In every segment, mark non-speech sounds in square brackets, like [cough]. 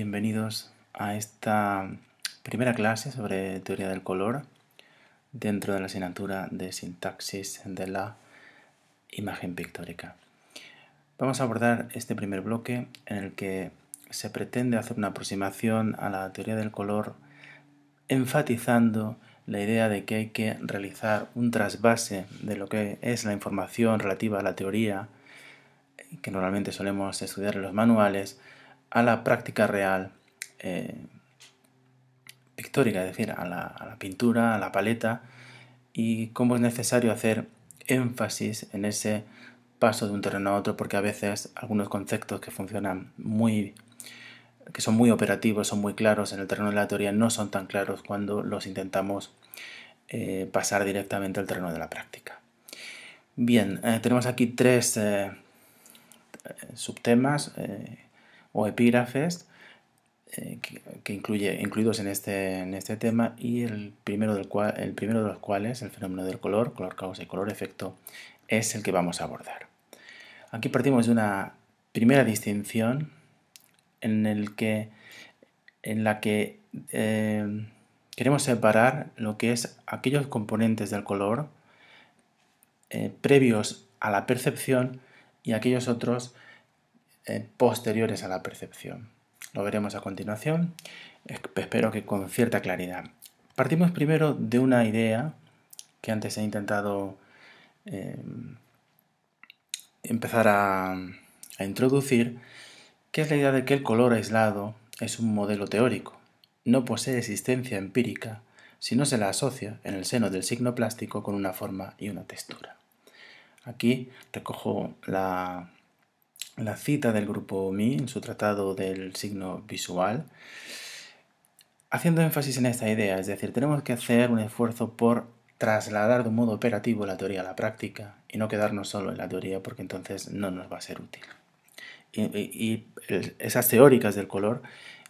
bienvenidos a esta primera clase sobre teoría del color dentro de la asignatura de sintaxis de la imagen pictórica. Vamos a abordar este primer bloque en el que se pretende hacer una aproximación a la teoría del color enfatizando la idea de que hay que realizar un trasvase de lo que es la información relativa a la teoría que normalmente solemos estudiar en los manuales a la práctica real eh, pictórica, es decir, a la, pintura, a la paleta, y cómo es necesario hacer énfasis en ese paso de un terreno a otro, porque a veces algunos conceptos que funcionan muy que son muy operativos, son muy claros en el terreno de la teoría, no son tan claros cuando los intentamos eh, pasar directamente al terreno de la práctica. Bien, eh, tenemos aquí tres subtemas o epígrafes eh, que, incluye, incluidos en este, en este tema y el primero, del cual, el primero de los cuales, el fenómeno del color, color causa y color efecto, es el que vamos a abordar. Aquí partimos de una primera distinción en, el que, en la que eh, queremos separar lo que es aquellos componentes del color eh, previos a la percepción y aquellos otros eh, posteriores a la percepción. Lo veremos a continuación, espero que con cierta claridad. Partimos primero de una idea que antes he intentado eh, empezar a, a introducir, que es la idea de que el color aislado es un modelo teórico, no posee existencia empírica si no se la asocia en el seno del signo plástico con una forma y una textura. Aquí recojo la, la cita del grupo Mi en su tratado del signo visual, haciendo énfasis en esta idea, es decir, tenemos que hacer un esfuerzo por trasladar de un modo operativo la teoría a la práctica y no quedarnos solo en la teoría porque entonces no nos va a ser útil. Y, esas teóricas del color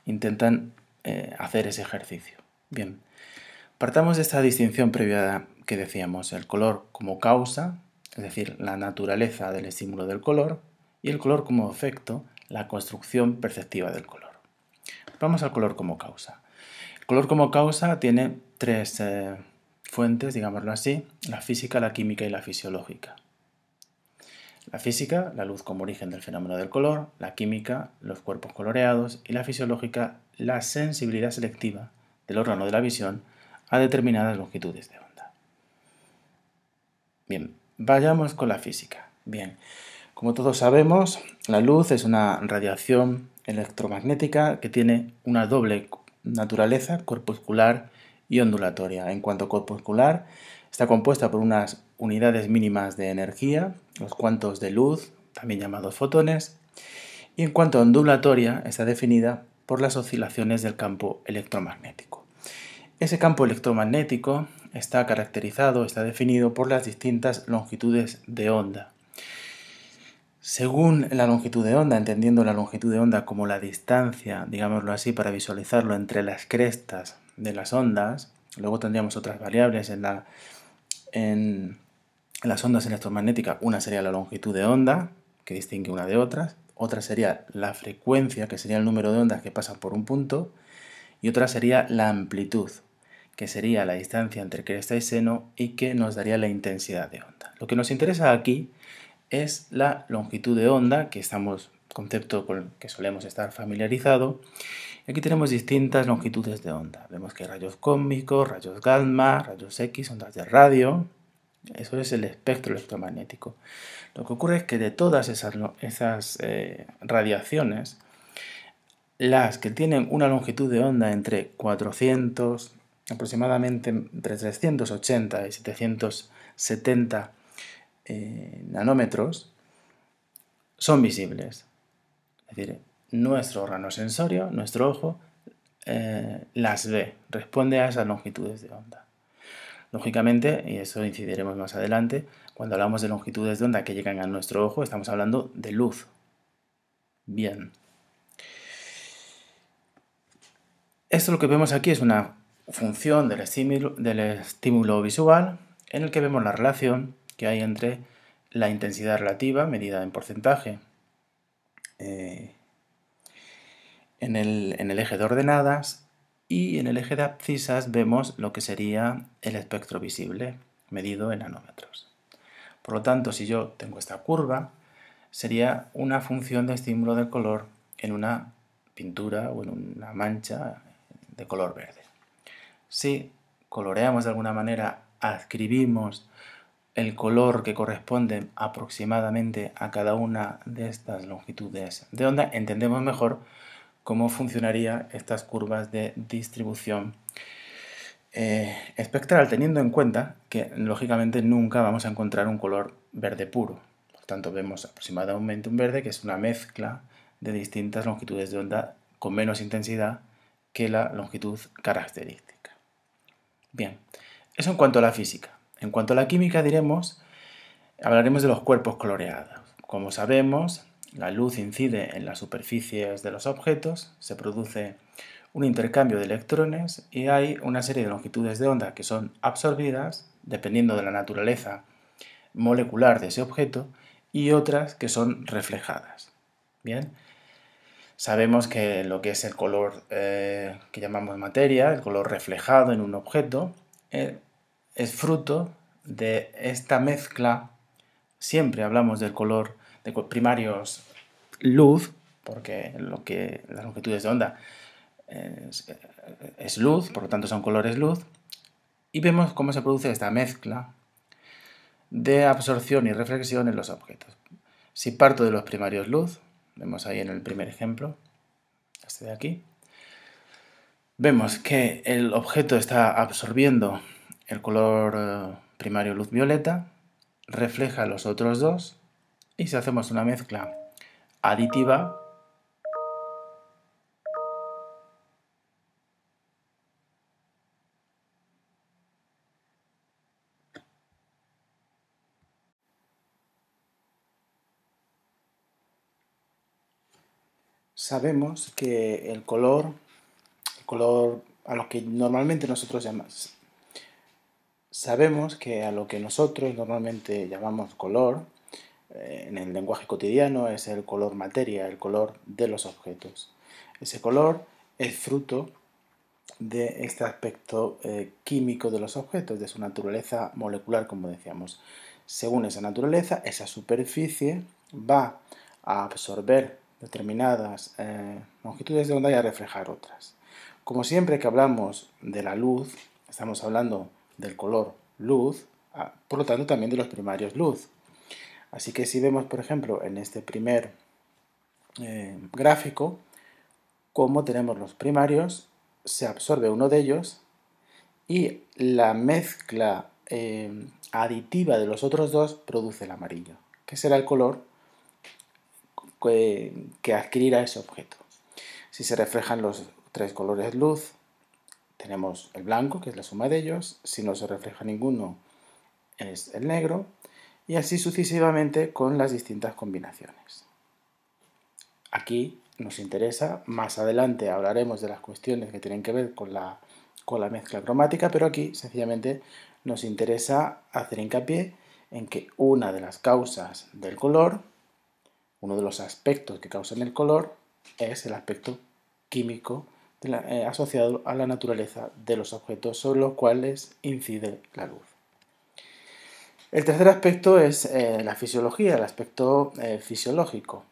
intentan eh, hacer ese ejercicio. Bien, partamos de esta distinción previa que decíamos, el color como causa, es decir, la naturaleza del estímulo del color, y el color como efecto, la construcción perceptiva del color. Vamos al color como causa. El color como causa tiene tres eh, fuentes, digámoslo así, la física, la química y la fisiológica. La física, la luz como origen del fenómeno del color, la química, los cuerpos coloreados y la fisiológica, la sensibilidad selectiva del órgano de la visión a determinadas longitudes de onda. Bien, vayamos con la física. Bien, como todos sabemos, la luz es una radiación electromagnética que tiene una doble naturaleza corpuscular y ondulatoria. En cuanto corpuscular, está compuesta por unas unidades mínimas de energía, los cuantos de luz, también llamados fotones, y en cuanto ondulatoria, está definida por las oscilaciones del campo electromagnético. Ese campo electromagnético está caracterizado, está definido por las distintas longitudes de onda. Según la longitud de onda, entendiendo la longitud de onda como la distancia, digámoslo así, para visualizarlo entre las crestas de las ondas, luego tendríamos otras variables en, la, en las ondas electromagnéticas. Una sería la longitud de onda, que distingue una de otras, otra sería la frecuencia, que sería el número de ondas que pasan por un punto, y otra sería la amplitud, que sería la distancia entre cresta y seno y que nos daría la intensidad de onda. Lo que nos interesa aquí es la longitud de onda, que estamos, concepto con el que solemos estar familiarizado. Aquí tenemos distintas longitudes de onda. Vemos que hay rayos cósmicos, rayos gamma, rayos X, ondas de radio. Eso es el espectro electromagnético. Lo que ocurre es que de todas esas, esas eh, radiaciones, las que tienen una longitud de onda entre 400, aproximadamente entre 380 y 770 eh, nanómetros son visibles. Es decir, nuestro órgano sensorio, nuestro ojo, eh, las ve, responde a esas longitudes de onda. Lógicamente, y eso incidiremos más adelante, cuando hablamos de longitudes de onda que llegan a nuestro ojo, estamos hablando de luz. Bien. Esto lo que vemos aquí es una función del estímulo, del estímulo visual en el que vemos la relación que hay entre la intensidad relativa, medida en porcentaje, eh, En el, en el eje de ordenadas y en el eje de abscisas vemos lo que sería el espectro visible, medido en nanómetros. Por lo tanto, si yo tengo esta curva, sería una función de estímulo del color en una pintura o en una mancha de color verde. Si coloreamos de alguna manera, adscribimos el color que corresponde aproximadamente a cada una de estas longitudes de onda, entendemos mejor cómo funcionarían estas curvas de distribución eh, espectral, teniendo en cuenta que lógicamente nunca vamos a encontrar un color verde puro. Por tanto, vemos aproximadamente un verde que es una mezcla de distintas longitudes de onda con menos intensidad que la longitud característica. Bien, eso en cuanto a la física. En cuanto a la química diremos, hablaremos de los cuerpos coloreados. Como sabemos, la luz incide en las superficies de los objetos, se produce un intercambio de electrones y hay una serie de longitudes de onda que son absorbidas, dependiendo de la naturaleza molecular de ese objeto, y otras que son reflejadas. Bien, sabemos que lo que es el color eh, que llamamos materia, el color reflejado en un objeto, eh, es fruto de esta mezcla. Siempre hablamos del color de primarios luz, porque lo que las longitudes de onda es, luz, por lo tanto son colores luz, y vemos cómo se produce esta mezcla de absorción y reflexión en los objetos. Si parto de los primarios luz, vemos ahí en el primer ejemplo, este de aquí, vemos que el objeto está absorbiendo el color eh, primario luz violeta, refleja los otros dos y si hacemos una mezcla aditiva, sabemos que el color, el color a lo que normalmente nosotros llamamos, sabemos que a lo que nosotros normalmente llamamos color, eh, en el lenguaje cotidiano es el color materia, el color de los objetos. Ese color es fruto de este aspecto eh, químico de los objetos, de su naturaleza molecular, como decíamos. Según esa naturaleza, esa superficie va a absorber determinadas eh, longitudes de onda y a reflejar otras. Como siempre que hablamos de la luz, estamos hablando del color luz, ah, por lo tanto también de los primarios luz. Así que si vemos, por ejemplo, en este primer eh, gráfico, cómo tenemos los primarios, se absorbe uno de ellos y la mezcla eh, aditiva de los otros dos produce el amarillo, que será el color que, adquirirá ese objeto. Si se reflejan los tres colores luz, tenemos el blanco, que es la suma de ellos. Si no se refleja ninguno, es el negro. Y así sucesivamente con las distintas combinaciones. Aquí nos interesa, más adelante hablaremos de las cuestiones que tienen que ver con la, con la mezcla cromática, pero aquí sencillamente nos interesa hacer hincapié en que una de las causas del color uno de los aspectos que causan el color es el aspecto químico eh, asociado a la naturaleza de los objetos sobre los cuales incide la luz. El tercer aspecto es eh, la fisiología, el aspecto eh, fisiológico.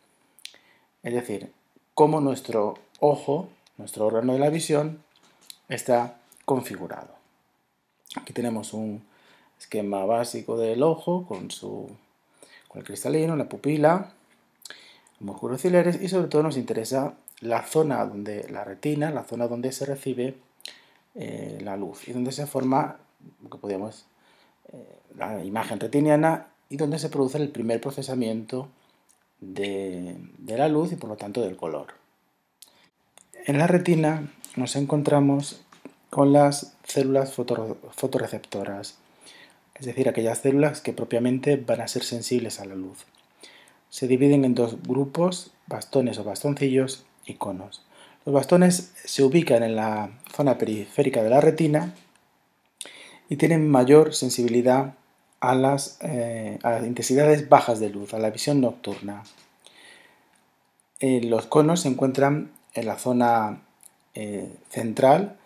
Es decir, cómo nuestro ojo, nuestro órgano de la visión, está configurado. Aquí tenemos un esquema básico del ojo con su el cristalino, la pupila, músculos ciliares y sobre todo nos interesa la zona donde la retina, la zona donde se recibe eh, la luz y donde se forma lo que podemos eh, la imagen retiniana y donde se produce el primer procesamiento de, la luz y por lo tanto del color. En la retina nos encontramos con las células fotorreceptoras, es decir, aquellas células que propiamente van a ser sensibles a la luz se dividen en dos grupos, bastones o bastoncillos Los bastones se ubican en la zona periférica de la retina y tienen mayor sensibilidad a las, eh, intensidades bajas de luz, a la visión nocturna. Eh, los conos se encuentran en la zona eh, central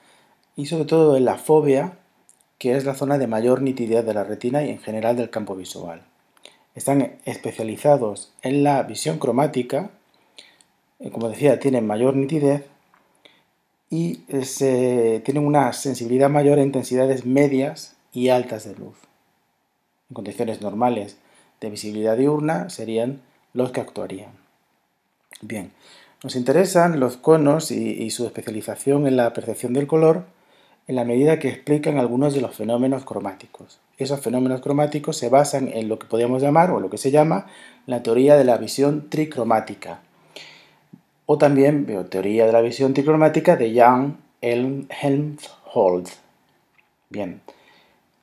y sobre todo en la fobia, que es la zona de mayor nitidez de la retina y en general del campo visual. Están especializados en la visión cromática, como decía, tienen mayor nitidez y tienen una sensibilidad mayor a intensidades medias y altas de luz. En condiciones normales de visibilidad diurna serían los que actuarían. Bien, nos interesan los conos y, su especialización en la percepción del color en la medida que explican algunos de los fenómenos cromáticos. Esos fenómenos cromáticos se basan en lo que podríamos llamar, o lo que se llama, la teoría de la visión tricromática, o también teoría de la visión tricromática de Jan Helmholtz. Bien,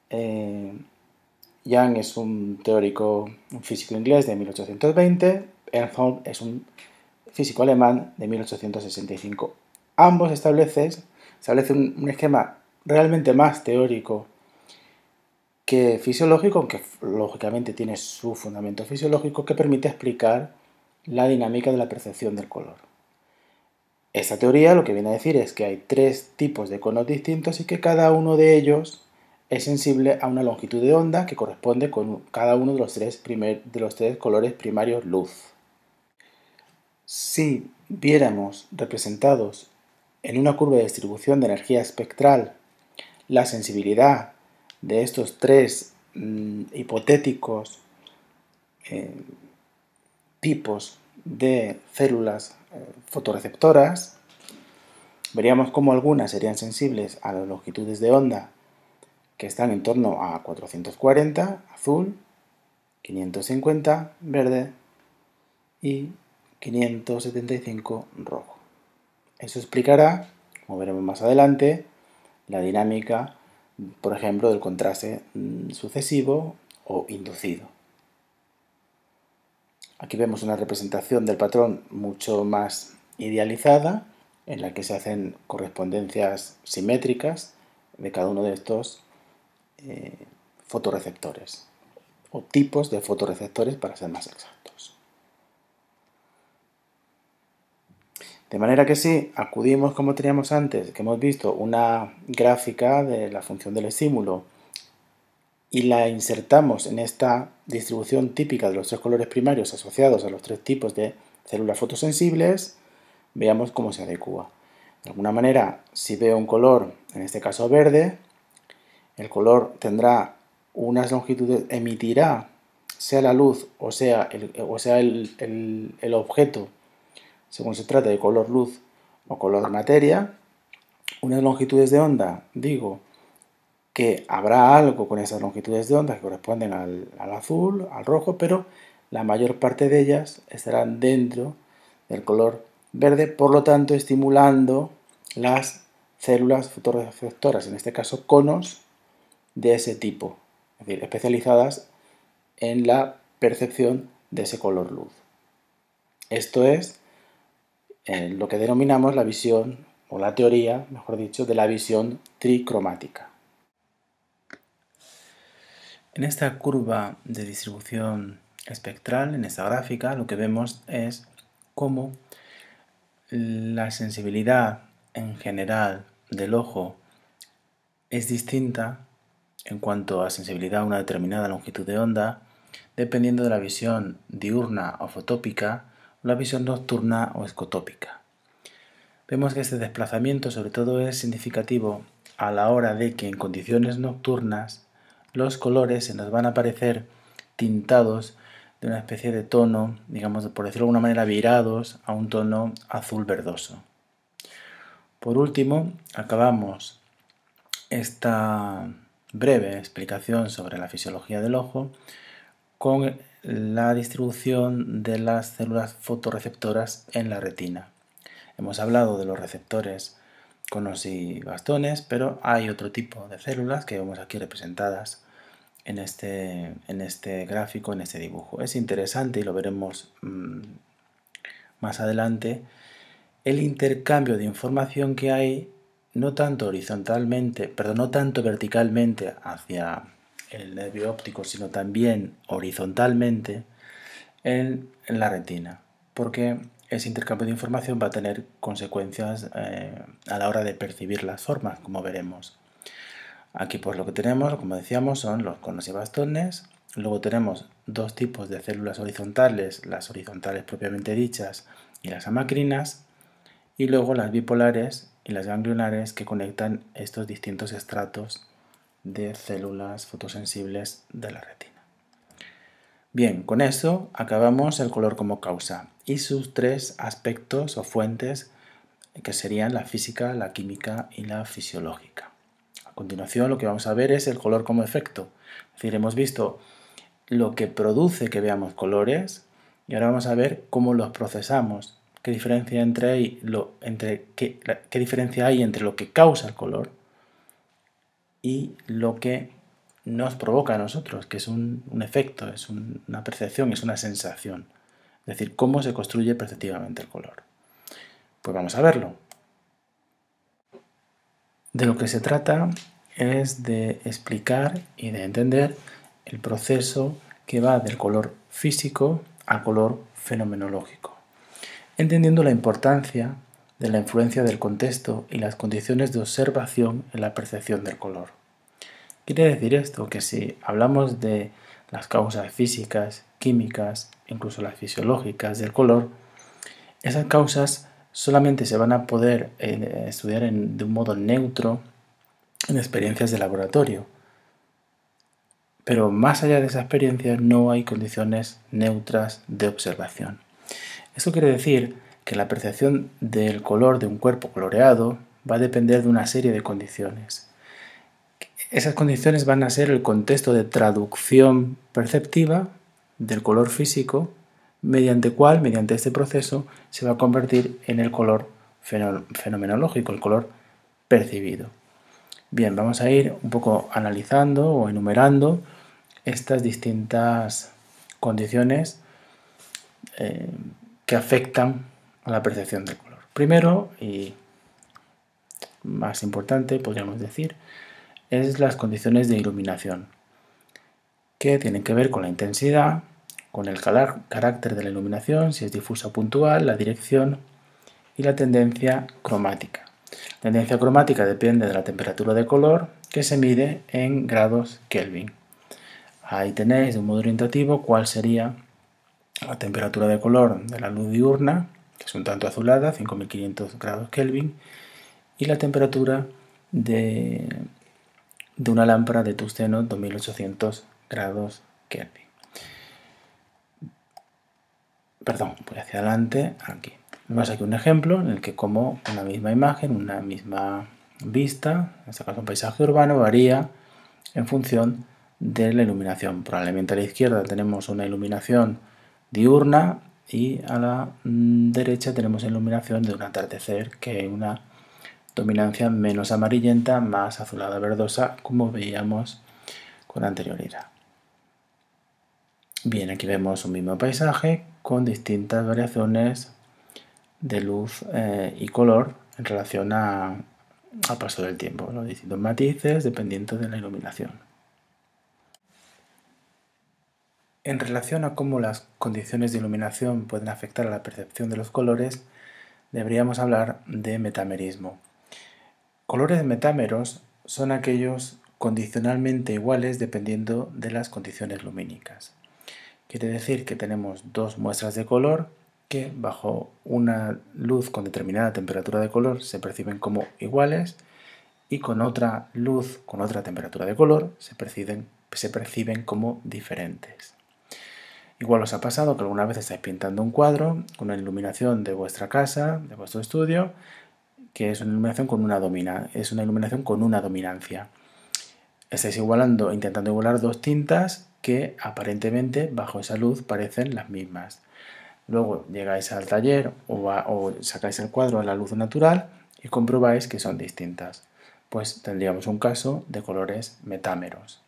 eh, Jan es un teórico, un físico inglés de 1820, Helmholtz es un físico alemán de 1865. Ambos establecen, establecen un, esquema realmente más teórico que fisiológico, aunque lógicamente tiene su fundamento fisiológico, que permite explicar la dinámica de la percepción del color. Esta teoría lo que viene a decir es que hay tres tipos de conos distintos y que cada uno de ellos es sensible a una longitud de onda que corresponde con cada uno de los tres, de los tres colores primarios luz. Si viéramos representados en una curva de distribución de energía espectral la sensibilidad de estos tres mm, hipotéticos eh, tipos de células fotorreceptoras, veríamos cómo algunas serían sensibles a las longitudes de onda que están en torno a 440, azul, 550, verde y 575 rojo. Eso explicará, como veremos más adelante, la dinámica, por ejemplo, del contraste mm, sucesivo o inducido. Aquí vemos una representación del patrón mucho más idealizada, en la que se hacen correspondencias simétricas de cada uno de estos eh, fotoreceptores o tipos de fotoreceptores para ser más exactos. De manera que si acudimos como teníamos antes, que hemos visto una gráfica de la función del estímulo y la insertamos en esta distribución típica de los tres colores primarios asociados a los tres tipos de células fotosensibles, veamos cómo se adecua. De alguna manera, si veo un color, en este caso verde, el color tendrá unas longitudes, emitirá, sea la luz o sea el, o sea el, el objeto según se trata de color luz o color materia, unas longitudes de onda, digo que habrá algo con esas longitudes de onda que corresponden al, azul, al rojo, pero la mayor parte de ellas estarán dentro del color verde, por lo tanto estimulando las células fotorreceptoras, en este caso conos de ese tipo, es decir, especializadas en la percepción de ese color luz. Esto es lo que denominamos la visión, o la teoría, mejor dicho, de la visión tricromática. En esta curva de distribución espectral, en esta gráfica, lo que vemos es cómo la sensibilidad en general del ojo es distinta en cuanto a sensibilidad a una determinada longitud de onda, dependiendo de la visión diurna o fotópica la visión nocturna o escotópica. Vemos que este desplazamiento sobre todo es significativo a la hora de que en condiciones nocturnas los colores se nos van a aparecer tintados de una especie de tono, digamos por decirlo de alguna manera, virados a un tono azul verdoso. Por último, acabamos esta breve explicación sobre la fisiología del ojo con la distribución de las células fotorreceptoras en la retina. Hemos hablado de los receptores conos y bastones, pero hay otro tipo de células que vemos aquí representadas en este, en este gráfico, en este dibujo. Es interesante y lo veremos mm, más adelante el intercambio de información que hay no tanto horizontalmente, perdón, no tanto verticalmente hacia el nervio óptico, sino también horizontalmente en, la retina. Porque ese intercambio de información va a tener consecuencias eh, a la hora de percibir las formas, como veremos. Aquí pues lo que tenemos, como decíamos, son los conos y bastones. Luego tenemos dos tipos de células horizontales, las horizontales propiamente dichas y las amacrinas. Y luego las bipolares y las ganglionares que conectan estos distintos estratos de células fotosensibles de la retina. Bien, con eso acabamos el color como causa y sus tres aspectos o fuentes que serían la física, la química y la fisiológica. Continuación lo que vamos a ver es el color como efecto. Es decir, hemos visto lo que produce que veamos colores y ahora vamos a ver cómo los procesamos, qué diferencia, entre, lo, entre, qué, qué diferencia hay entre lo que causa el color y lo que nos provoca a nosotros, que es un, efecto, es una percepción, es una sensación. Es decir, cómo se construye perceptivamente el color. Pues vamos a verlo. De lo que se trata es de explicar y de entender el proceso que va del color físico al color fenomenológico, entendiendo la importancia de la influencia del contexto y las condiciones de observación en la percepción del color. Quiere decir esto que si hablamos de las causas físicas, químicas, incluso las fisiológicas del color, esas causas solamente se van a poder eh, estudiar de un modo neutro en experiencias de laboratorio. Pero más allá de esa experiencia no hay condiciones neutras de observación. Esto quiere decir que la percepción del color de un cuerpo coloreado va a depender de una serie de condiciones esas condiciones van a ser el contexto de traducción perceptiva del color físico, mediante cual, mediante este proceso, se va a convertir en el color fenomenológico, el color percibido. Bien, vamos a ir un poco analizando o enumerando estas distintas condiciones eh, que afectan a la percepción del color. Primero, y más importante, podríamos decir, es las condiciones de iluminación, que tienen que ver con la intensidad, con el carácter de la iluminación, si es difusa o puntual, la dirección y la tendencia cromática. La tendencia cromática depende de la temperatura de color que se mide en grados Kelvin. Ahí tenéis de un modo orientativo cuál sería la temperatura de color de la luz diurna, que es un tanto azulada, 5500 grados Kelvin, y la temperatura de de una lámpara de tungsteno 2800 grados Kelvin. Perdón, voy hacia adelante, aquí. Vemos aquí un ejemplo en el que como una misma imagen, una misma vista, en este caso un paisaje urbano, varía en función de la iluminación. Probablemente a la izquierda tenemos una iluminación diurna y a la mm, derecha tenemos iluminación de un atardecer, que una dominancia menos amarillenta, más azulada verdosa, como veíamos con anterioridad. Bien, aquí vemos un mismo paisaje con distintas variaciones de luz eh, y color en relación a, al paso del tiempo, los distintos matices dependiendo de la iluminación. En relación a cómo las condiciones de iluminación pueden afectar a la percepción de los colores, deberíamos hablar de metamerismo. Colores metámeros son aquellos condicionalmente iguales dependiendo de las condiciones lumínicas. Quiere decir que tenemos dos muestras de color que bajo una luz con determinada temperatura de color se perciben como iguales y con otra luz con otra temperatura de color se perciben, se perciben como diferentes. Igual os ha pasado que alguna vez estáis pintando un cuadro con una iluminación de vuestra casa, de vuestro estudio, que es una iluminación con una domina, es una iluminación con una dominancia. Estáis igualando, intentando igualar dos tintas que aparentemente bajo esa luz parecen las mismas. Luego llegáis al taller o, sacáis el cuadro a la luz natural y comprobáis que son distintas. Pues tendríamos un caso de colores metámeros.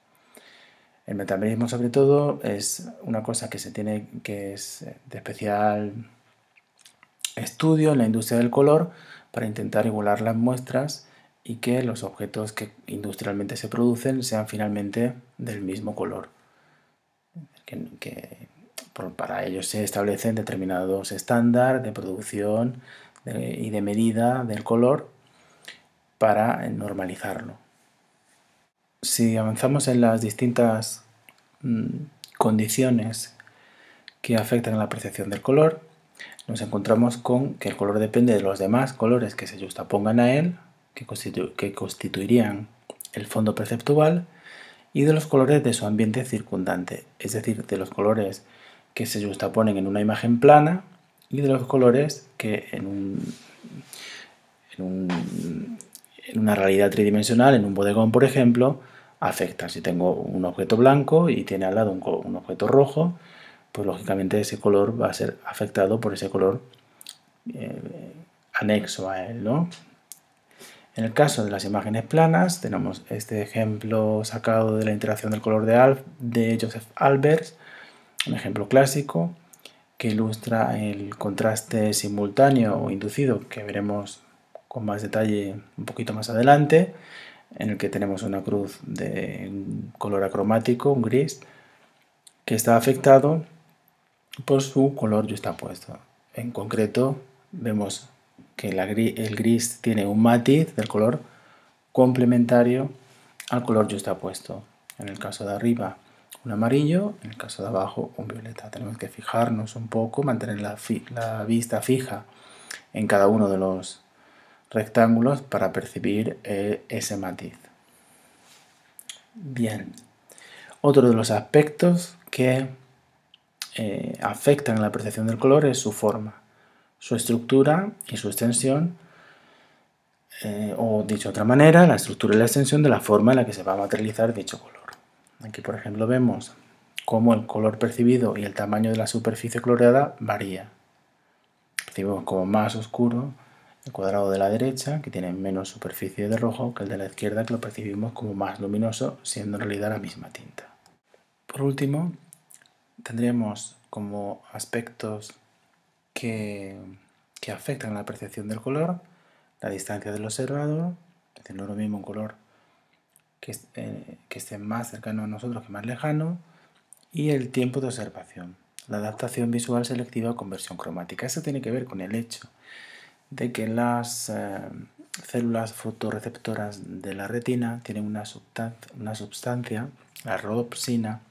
El metamerismo sobre todo es una cosa que se tiene que es de especial estudio en la industria del color para intentar igualar las muestras y que los objetos que industrialmente se producen sean finalmente del mismo color. Que, para ello se establecen determinados estándares de producción y de medida del color para normalizarlo. Si avanzamos en las distintas mm, condiciones que afectan a la percepción del color, nos encontramos con que el color depende de los demás colores que se justapongan a él, que, que constituirían el fondo perceptual, y de los colores de su ambiente circundante, es decir, de los colores que se justaponen en una imagen plana y de los colores que en, un, en, una realidad tridimensional, en un bodegón, por ejemplo, afectan. Si tengo un objeto blanco y tiene al lado un, objeto rojo, pues lógicamente ese color va a ser afectado por ese color eh, anexo a él, ¿no? En el caso de las imágenes planas, tenemos este ejemplo sacado de la interacción del color de, de Joseph Albers, un ejemplo clásico que ilustra el contraste simultáneo o inducido que veremos con más detalle un poquito más adelante, en el que tenemos una cruz de color acromático, un gris, que está afectado por su color justapuesto. En concreto, vemos que el gris tiene un matiz del color complementario al color justapuesto. En el caso de arriba, un amarillo, en el caso de abajo, un violeta. Tenemos que fijarnos un poco, mantener la, la vista fija en cada uno de los rectángulos para percibir eh, ese matiz. Bien, otro de los aspectos que eh, afectan a la percepción del color es su forma su estructura y su extensión, eh, o dicho de otra manera, la estructura y la extensión de la forma en la que se va a materializar dicho color. Aquí, por ejemplo, vemos cómo el color percibido y el tamaño de la superficie coloreada varía. Percibimos como más oscuro el cuadrado de la derecha, que tiene menos superficie de rojo, que el de la izquierda, que lo percibimos como más luminoso, siendo en realidad la misma tinta. Por último, tendríamos como aspectos que, afectan la percepción del color, la distancia del observador, es decir, no es lo mismo un color que, eh, que esté más cercano a nosotros que más lejano, y el tiempo de observación, la adaptación visual selectiva con versión cromática. Eso tiene que ver con el hecho de que las eh, células fotorreceptoras de la retina tienen una, una sustancia, la rodopsina,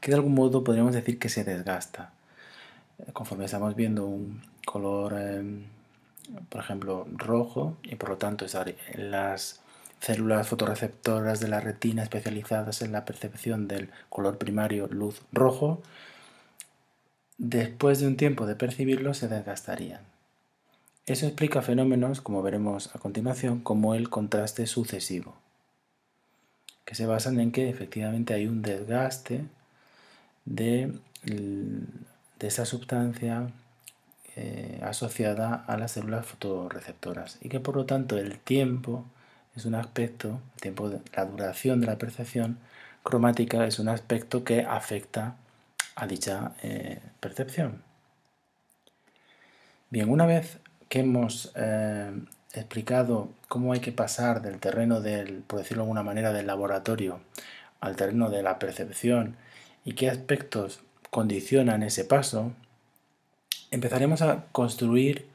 que de algún modo podríamos decir que se desgasta conforme estamos viendo un color, em, por ejemplo, rojo, y por lo tanto las células fotorreceptoras de la retina especializadas en la percepción del color primario luz rojo, después de un tiempo de percibirlo se desgastarían. Eso explica fenómenos, como veremos a continuación, como el contraste sucesivo, que se basan en que efectivamente hay un desgaste de de esa sustancia eh, asociada a las células fotorreceptoras y que por lo tanto el tiempo es un aspecto, el tiempo la duración de la percepción cromática es un aspecto que afecta a dicha eh, percepción. Bien, una vez que hemos eh, explicado cómo hay que pasar del terreno del, por decirlo de alguna manera, del laboratorio al terreno de la percepción y qué aspectos condicionan ese paso, empezaremos a construir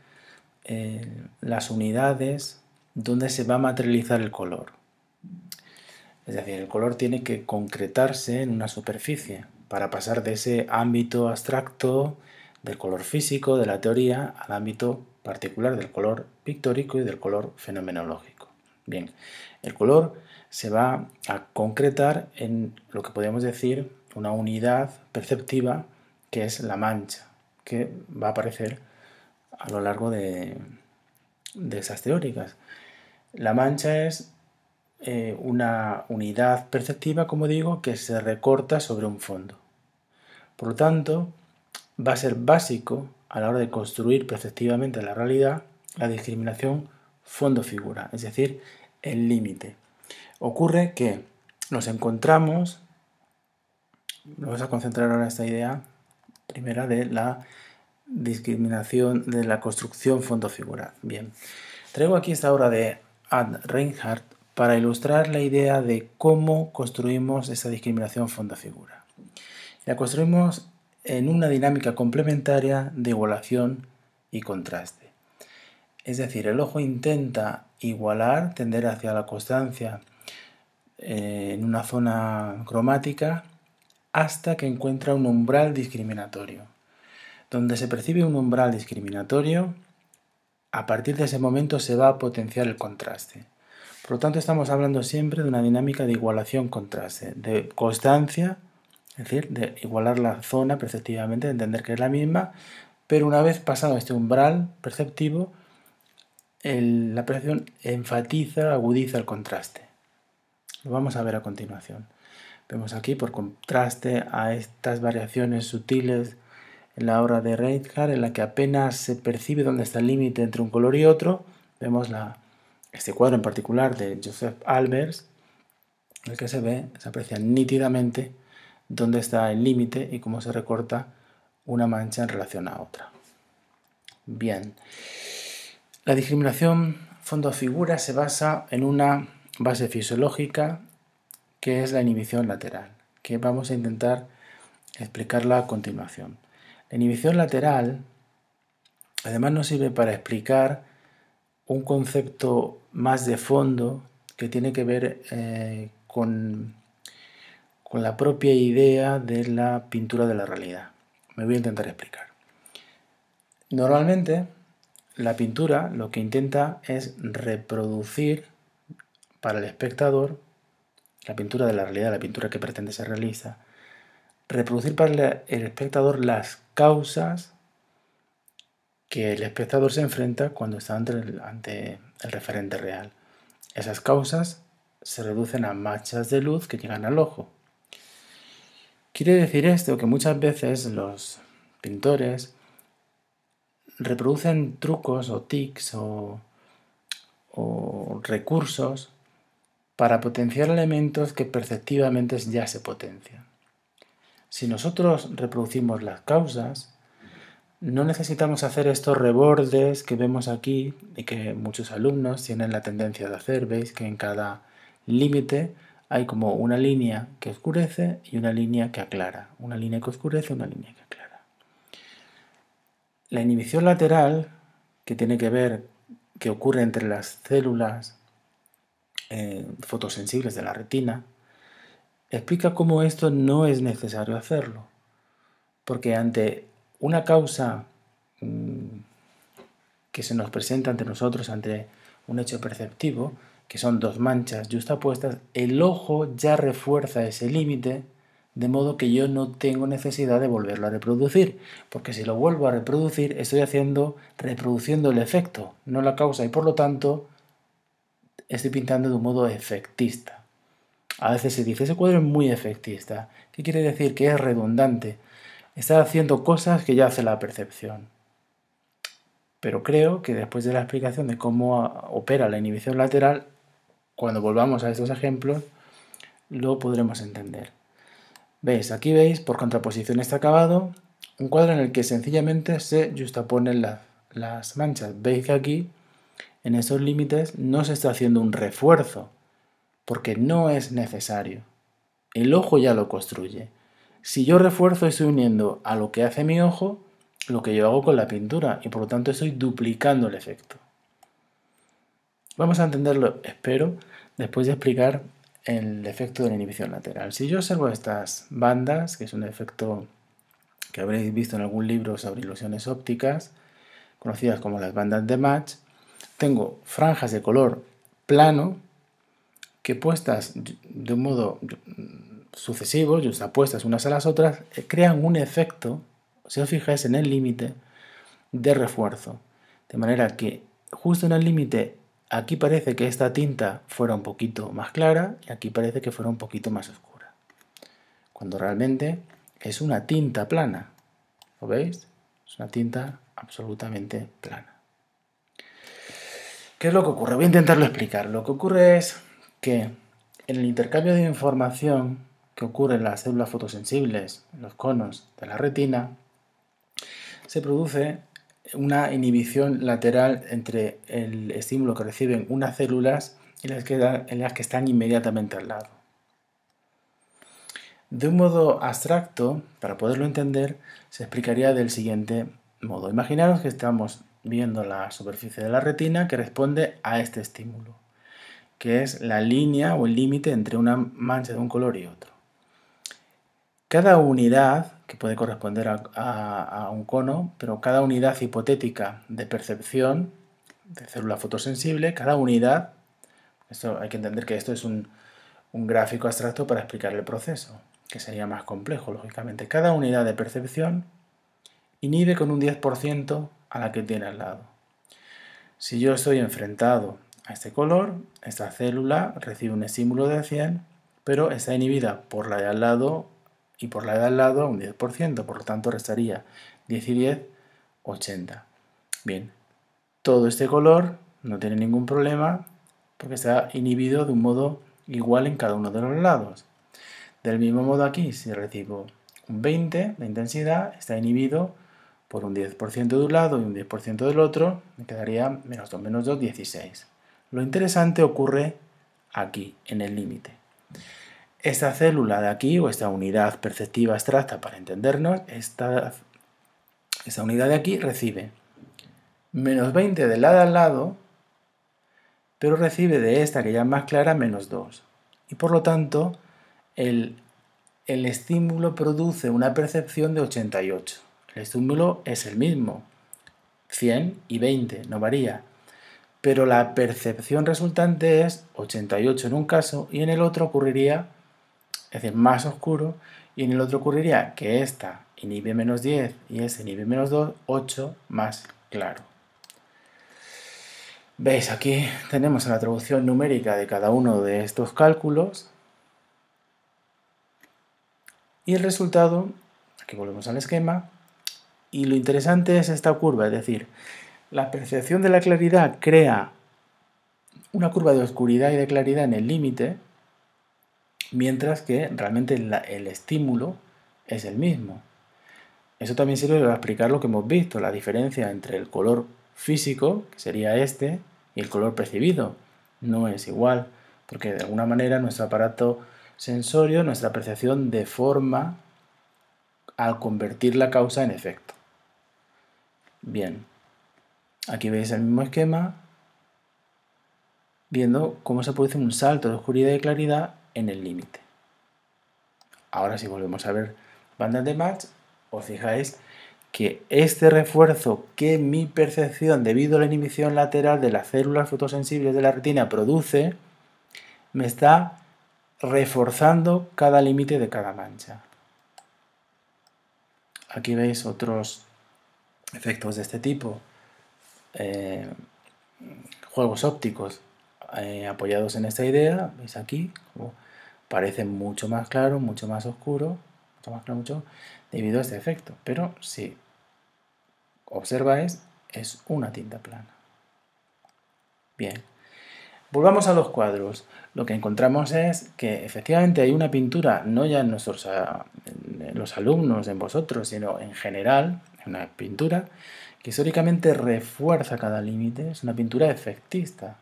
eh, las unidades donde se va a materializar el color. Es decir, el color tiene que concretarse en una superficie para pasar de ese ámbito abstracto del color físico, de la teoría, al ámbito particular del color pictórico y del color fenomenológico. Bien, el color se va a concretar en lo que podemos decir una unidad perceptiva que es la mancha, que va a aparecer a lo largo de, esas teóricas. La mancha es eh, una unidad perceptiva, como digo, que se recorta sobre un fondo. Por lo tanto, va a ser básico a la hora de construir perceptivamente la realidad la discriminación fondo-figura, es decir, el límite. Ocurre que nos encontramos Vamos a concentrar ahora esta idea primera de la discriminación de la construcción fondo-figura. Bien, traigo aquí esta obra de Ad Reinhardt para ilustrar la idea de cómo construimos esa discriminación fondo-figura. La construimos en una dinámica complementaria de igualación y contraste. Es decir, el ojo intenta igualar, tender hacia la constancia eh, en una zona cromática hasta que encuentra un umbral discriminatorio. Donde se percibe un umbral discriminatorio, a partir de ese momento se va a potenciar el contraste. Por lo tanto, estamos hablando siempre de una dinámica de igualación-contraste, de constancia, es decir, de igualar la zona perceptivamente, de entender que es la misma, pero una vez pasado este umbral perceptivo, la percepción enfatiza, agudiza el contraste. Lo vamos a ver a continuación. Vemos aquí por contraste a estas variaciones sutiles en la obra de Reinhardt, en la que apenas se percibe dónde está el límite entre un color y otro. Vemos la, este cuadro en particular de Joseph Albers, en el que se ve, se aprecia nítidamente dónde está el límite y cómo se recorta una mancha en relación a otra. Bien, la discriminación fondo-figura se basa en una base fisiológica que es la inhibición lateral, que vamos a intentar explicarla a continuación. La inhibición lateral además nos sirve para explicar un concepto más de fondo que tiene que ver eh, con, con la propia idea de la pintura de la realidad. Me voy a intentar explicar. Normalmente la pintura lo que intenta es reproducir para el espectador, la pintura de la realidad, la pintura que pretende ser realista, reproducir para el espectador las causas que el espectador se enfrenta cuando está ante el, referente real. Esas causas se reducen a manchas de luz que llegan al ojo. Quiere decir esto que muchas veces los pintores reproducen trucos o tics o, recursos para potenciar elementos que perceptivamente ya se potencian. Si nosotros reproducimos las causas, no necesitamos hacer estos rebordes que vemos aquí y que muchos alumnos tienen la tendencia de hacer. Veis que en cada límite hay como una línea que oscurece y una línea que aclara. Una línea que oscurece, una línea que aclara. La inhibición lateral, que tiene que ver, que ocurre entre las células eh, fotosensibles de la retina, explica cómo esto no es necesario hacerlo. Porque ante una causa mm, que se nos presenta ante nosotros, ante un hecho perceptivo, que son dos manchas justapuestas, el ojo ya refuerza ese límite de modo que yo no tengo necesidad de volverlo a reproducir, porque si lo vuelvo a reproducir estoy haciendo reproduciendo el efecto, no la causa y por lo tanto estoy pintando de un modo efectista. A veces se dice ese cuadro es muy efectista. ¿Qué quiere decir? Que es redundante. Está haciendo cosas que ya hace la percepción. Pero creo que después de la explicación de cómo opera la inhibición lateral, cuando volvamos a estos ejemplos, lo podremos entender. Veis, aquí veis, por contraposición está acabado, un cuadro en el que sencillamente se justaponen las manchas. Veis que aquí, en esos límites, no se está haciendo un refuerzo, porque no es necesario. El ojo ya lo construye. Si yo refuerzo, estoy uniendo a lo que hace mi ojo lo que yo hago con la pintura, y por lo tanto estoy duplicando el efecto. Vamos a entenderlo, espero, después de explicar el efecto de la inhibición lateral. Si yo observo estas bandas, que es un efecto que habréis visto en algún libro sobre ilusiones ópticas, conocidas como las bandas de Match, tengo franjas de color plano que puestas de un modo sucesivo, puestas unas a las otras, eh, crean un efecto, si os fijáis en el límite, de refuerzo. De manera que justo en el límite Aquí parece que esta tinta fuera un poquito más clara y aquí parece que fuera un poquito más oscura. Cuando realmente es una tinta plana. ¿Lo veis? Es una tinta absolutamente plana. ¿Qué es lo que ocurre? Voy a intentarlo explicar. Lo que ocurre es que en el intercambio de información que ocurre en las células fotosensibles, en los conos de la retina, se produce una inhibición lateral entre el estímulo que reciben unas células y las que, están inmediatamente al lado. De un modo abstracto, para poderlo entender, se explicaría del siguiente modo. Imaginaros que estamos viendo la superficie de la retina que responde a este estímulo, que es la línea o el límite entre una mancha de un color y otro. Cada unidad, que puede corresponder a, un cono, pero cada unidad hipotética de percepción de célula fotosensible, cada unidad, esto hay que entender que esto es un, un gráfico abstracto para explicar el proceso, que sería más complejo, lógicamente. Cada unidad de percepción inhibe con un 10% a la que tiene al lado. Si yo estoy enfrentado a este color, esta célula recibe un estímulo de 100, pero está inhibida por la de al lado y por la de al lado un 10%, por lo tanto restaría 10 y 10, 80. Bien, todo este color no tiene ningún problema porque está inhibido de un modo igual en cada uno de los lados. Del mismo modo aquí, si recibo un 20 de intensidad, está inhibido por un 10% de un lado y un 10% del otro, me quedaría menos 2 menos 2, 16. Lo interesante ocurre aquí, en el límite. Esta célula de aquí, o esta unidad perceptiva abstracta para entendernos, esta, esta unidad de aquí recibe menos 20 del lado al lado, pero recibe de esta que ya es más clara menos 2. Y por lo tanto, el, el estímulo produce una percepción de 88. El estímulo es el mismo, 100 y 20, no varía. Pero la percepción resultante es 88 en un caso y en el otro ocurriría es decir, más oscuro, y en el otro ocurriría que esta inhibe menos 10 y este inhibe menos 2, 8 más claro. Veis, aquí tenemos la traducción numérica de cada uno de estos cálculos. Y el resultado, aquí volvemos al esquema, y lo interesante es esta curva, es decir, la percepción de la claridad crea una curva de oscuridad y de claridad en el límite, mientras que realmente el estímulo es el mismo. Eso también sirve para explicar lo que hemos visto, la diferencia entre el color físico, que sería este, y el color percibido. No es igual, porque de alguna manera nuestro aparato sensorio, nuestra percepción deforma al convertir la causa en efecto. Bien, aquí veis el mismo esquema, viendo cómo se produce un salto de oscuridad y claridad en el límite. Ahora si volvemos a ver bandas de match, os fijáis que este refuerzo que mi percepción debido a la inhibición lateral de las células fotosensibles de la retina produce, me está reforzando cada límite de cada mancha. Aquí veis otros efectos de este tipo, eh, juegos ópticos eh, apoyados en esta idea, veis aquí, como parece mucho más claro, mucho más oscuro, mucho más claro, mucho, debido a este efecto. Pero si observáis, es una tinta plana. Bien, volvamos a los cuadros. Lo que encontramos es que efectivamente hay una pintura, no ya en, nuestros, en los alumnos, en vosotros, sino en general, una pintura que históricamente refuerza cada límite, es una pintura efectista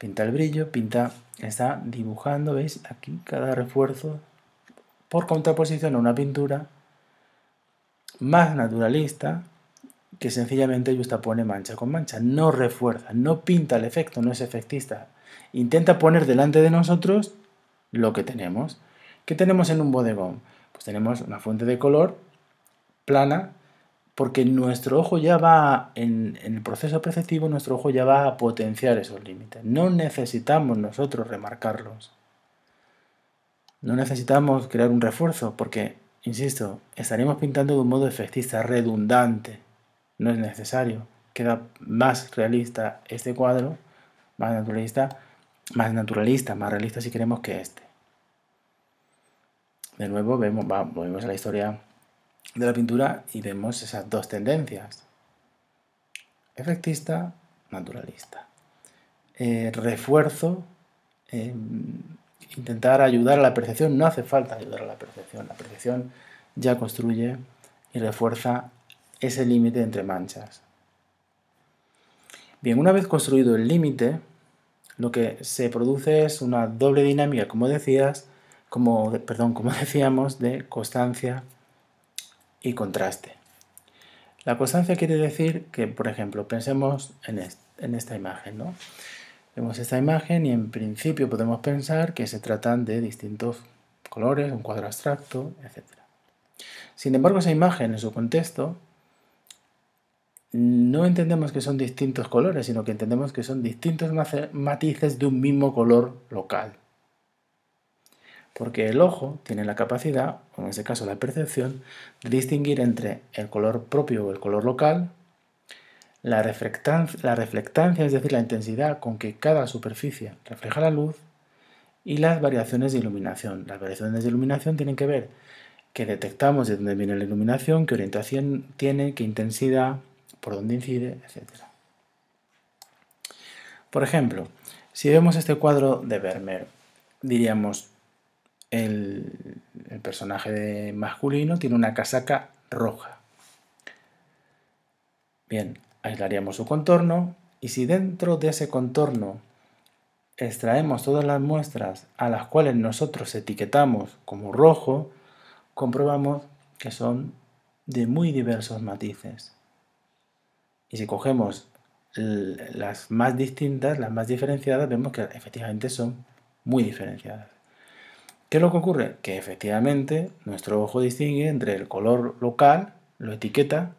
pinta el brillo, pinta, está dibujando, ¿veis? Aquí cada refuerzo por contraposición a una pintura más naturalista que sencillamente pone mancha con mancha, no refuerza, no pinta el efecto, no es efectista. Intenta poner delante de nosotros lo que tenemos. ¿Qué tenemos en un bodegón? Pues tenemos una fuente de color plana porque nuestro ojo ya va, en, el proceso perceptivo, nuestro ojo ya va a potenciar esos límites. No necesitamos nosotros remarcarlos. No necesitamos crear un refuerzo porque, insisto, estaríamos pintando de un modo efectista, redundante. No es necesario. Queda más realista este cuadro, más naturalista, más naturalista, más realista si queremos que este. De nuevo, vemos, volvemos a la historia de la pintura y vemos esas dos tendencias, efectista, naturalista. Eh, refuerzo, em, intentar ayudar a la percepción, no hace falta ayudar a la percepción, la percepción ya construye y refuerza ese límite entre manchas. Bien, una vez construido el límite, lo que se produce es una doble dinámica, como decías, como, perdón, como [laughs] decíamos, de constancia y contraste. La constancia quiere decir que, por ejemplo, pensemos en, esta imagen, ¿no? Vemos esta imagen y en principio podemos pensar que se tratan de distintos colores, un cuadro abstracto, etc. Sin embargo, esa imagen en su contexto no entendemos que son distintos colores, sino que entendemos que son distintos matices de un mismo color local. Porque el ojo tiene la capacidad, o en este caso la percepción, de distinguir entre el color propio o el color local, la reflectancia, es decir, la intensidad con que cada superficie refleja la luz, y las variaciones de iluminación. Las variaciones de iluminación tienen que ver que detectamos de dónde viene la iluminación, qué orientación tiene, qué intensidad, por dónde incide, etc. Por ejemplo, si vemos este cuadro de Vermeer, diríamos el, personaje masculino tiene una casaca roja. Bien, aislaríamos su contorno y si dentro de ese contorno extraemos todas las muestras a las cuales nosotros etiquetamos como rojo, comprobamos que son de muy diversos matices. Y si cogemos las más distintas, las más diferenciadas, vemos que efectivamente son muy diferenciadas. ¿Qué es lo que ocurre? Que efectivamente nuestro ojo distingue entre el color local, lo etiqueta,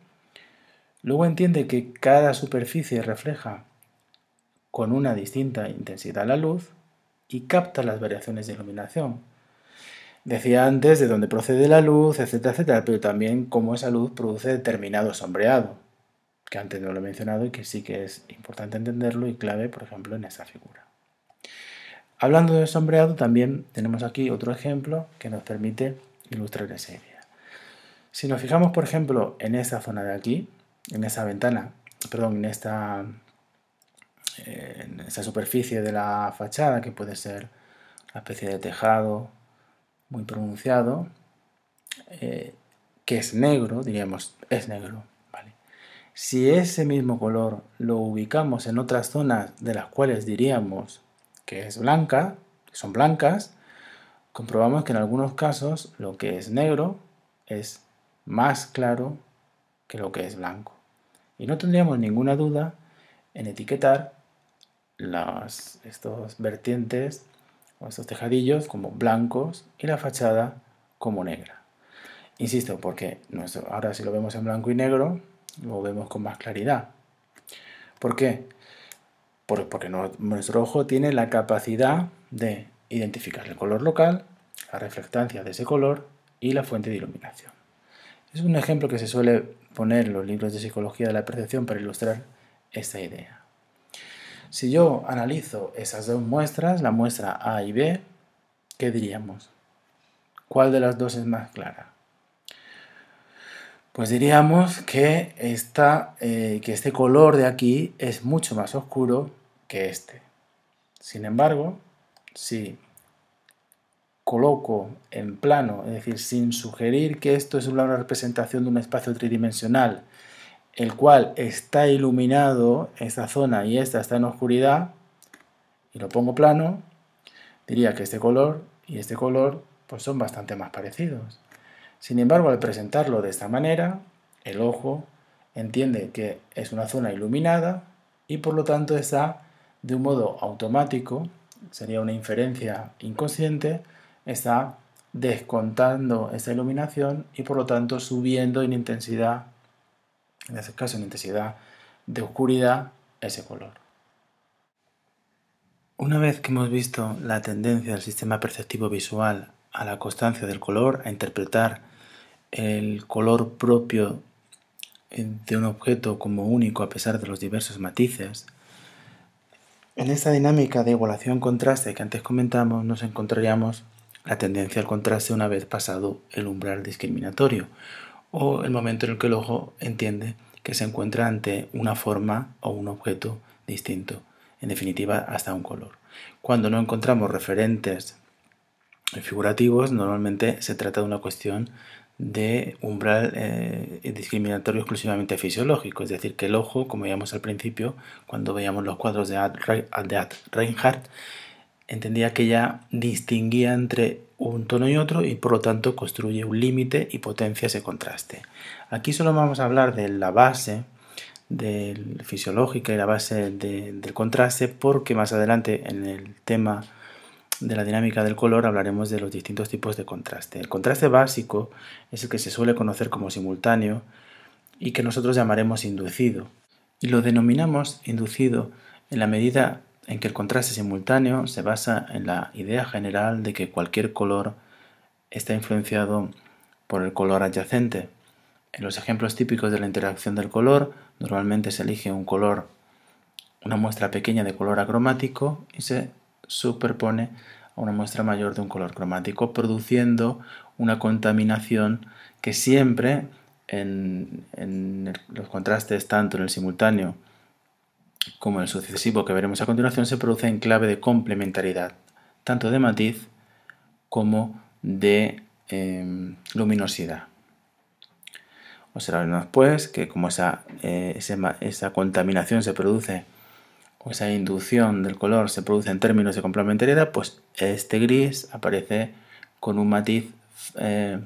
luego entiende que cada superficie refleja con una distinta intensidad la luz y capta las variaciones de iluminación. Decía antes de dónde procede la luz, etcétera, etcétera, pero también cómo esa luz produce determinado sombreado que antes no lo he mencionado y que sí que es importante entenderlo y clave, por ejemplo, en esa figura. Hablando de sombreado, también tenemos aquí otro ejemplo que nos permite ilustrar esa idea. Si nos fijamos, por ejemplo, en esta zona de aquí, en esa ventana, perdón, en esta, en esa superficie de la fachada, que puede ser una especie de tejado muy pronunciado, eh, que es negro, diríamos, es negro. Si ese mismo color lo ubicamos en otras zonas de las cuales diríamos que es blanca, que son blancas, comprobamos que en algunos casos lo que es negro es más claro que lo que es blanco. Y no tendríamos ninguna duda en etiquetar estos vertientes o estos tejadillos como blancos y la fachada como negra. Insisto, porque ahora si lo vemos en blanco y negro, lo vemos con más claridad. ¿Por qué? Porque nuestro ojo tiene la capacidad de identificar el color local, la reflectancia de ese color y la fuente de iluminación. Es un ejemplo que se suele poner en los libros de psicología de la percepción para ilustrar esta idea. Si yo analizo esas dos muestras, la muestra A y B, ¿qué diríamos? ¿Cuál de las dos es más clara? Pues diríamos que, eh, que este color de aquí es mucho más oscuro que este. Sin embargo, si coloco en plano, es decir, sin sugerir que esto es una representación de un espacio tridimensional, el cual está iluminado, esta zona y esta está en oscuridad, y lo pongo plano, diría que este color y este color pues son bastante más parecidos. Sin embargo, al presentarlo de esta manera, el ojo entiende que es una zona iluminada y por lo tanto está de un modo automático, sería una inferencia inconsciente, está descontando esta iluminación y por lo tanto subiendo en intensidad, en este caso en intensidad de oscuridad, ese color. Una vez que hemos visto la tendencia del sistema perceptivo visual a la constancia del color, a interpretar el color propio de un objeto como único a pesar de los diversos matices, en esta dinámica de igualación-contraste que antes comentamos nos encontraríamos la tendencia al contraste una vez pasado el umbral discriminatorio o el momento en el que el ojo entiende que se encuentra ante una forma o un objeto distinto, en definitiva hasta un color. Cuando no encontramos referentes figurativos, normalmente se trata de una cuestión de umbral eh, discriminatorio exclusivamente fisiológico, es decir, que el ojo, como veíamos al principio, cuando veíamos los cuadros de Ad, Reinhardt, entendía que ya distinguía entre un tono y otro y por lo tanto construye un límite y potencia ese contraste. Aquí solo vamos a hablar de la base del fisiológica y la base del contraste porque más adelante en el tema de la dinámica del color hablaremos de los distintos tipos de contraste. El contraste básico es el que se suele conocer como simultáneo y que nosotros llamaremos inducido. Y lo denominamos inducido en la medida en que el contraste simultáneo se basa en la idea general de que cualquier color está influenciado por el color adyacente. En los ejemplos típicos de la interacción del color, normalmente se elige un color, una muestra pequeña de color acromático y se superpone a una muestra mayor de un color cromático, produciendo una contaminación que siempre en, los contrastes, tanto en el simultáneo como en el sucesivo que veremos a continuación, se produce en clave de complementariedad, tanto de matiz como de em, luminosidad. Observaremos pues que como esa, eh, esa contaminación se produce o esa inducción del color se produce en términos de complementariedad, pues este gris aparece con un matiz, eh,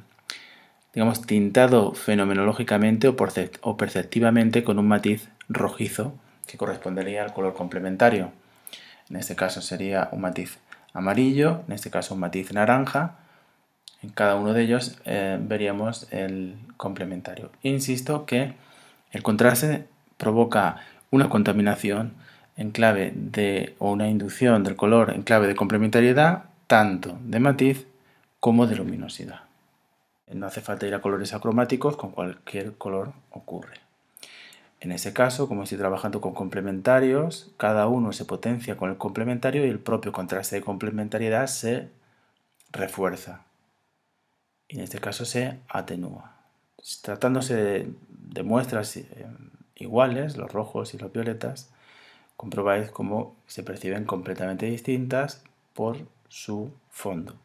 digamos, tintado fenomenológicamente o, o perceptivamente con un matiz rojizo que correspondería al color complementario. En este caso sería un matiz amarillo, en este caso un matiz naranja. En cada uno de ellos eh, veríamos el complementario. Insisto que el contraste provoca una contaminación en clave de o una inducción del color en clave de complementariedad, tanto de matiz como de luminosidad. No hace falta ir a colores acromáticos, con cualquier color ocurre. En ese caso, como estoy trabajando con complementarios, cada uno se potencia con el complementario y el propio contraste de complementariedad se refuerza. Y en este caso se atenúa. Tratándose de, muestras eh, iguales, los rojos y los violetas, comprobáis cómo se perciben completamente distintas por su fondo.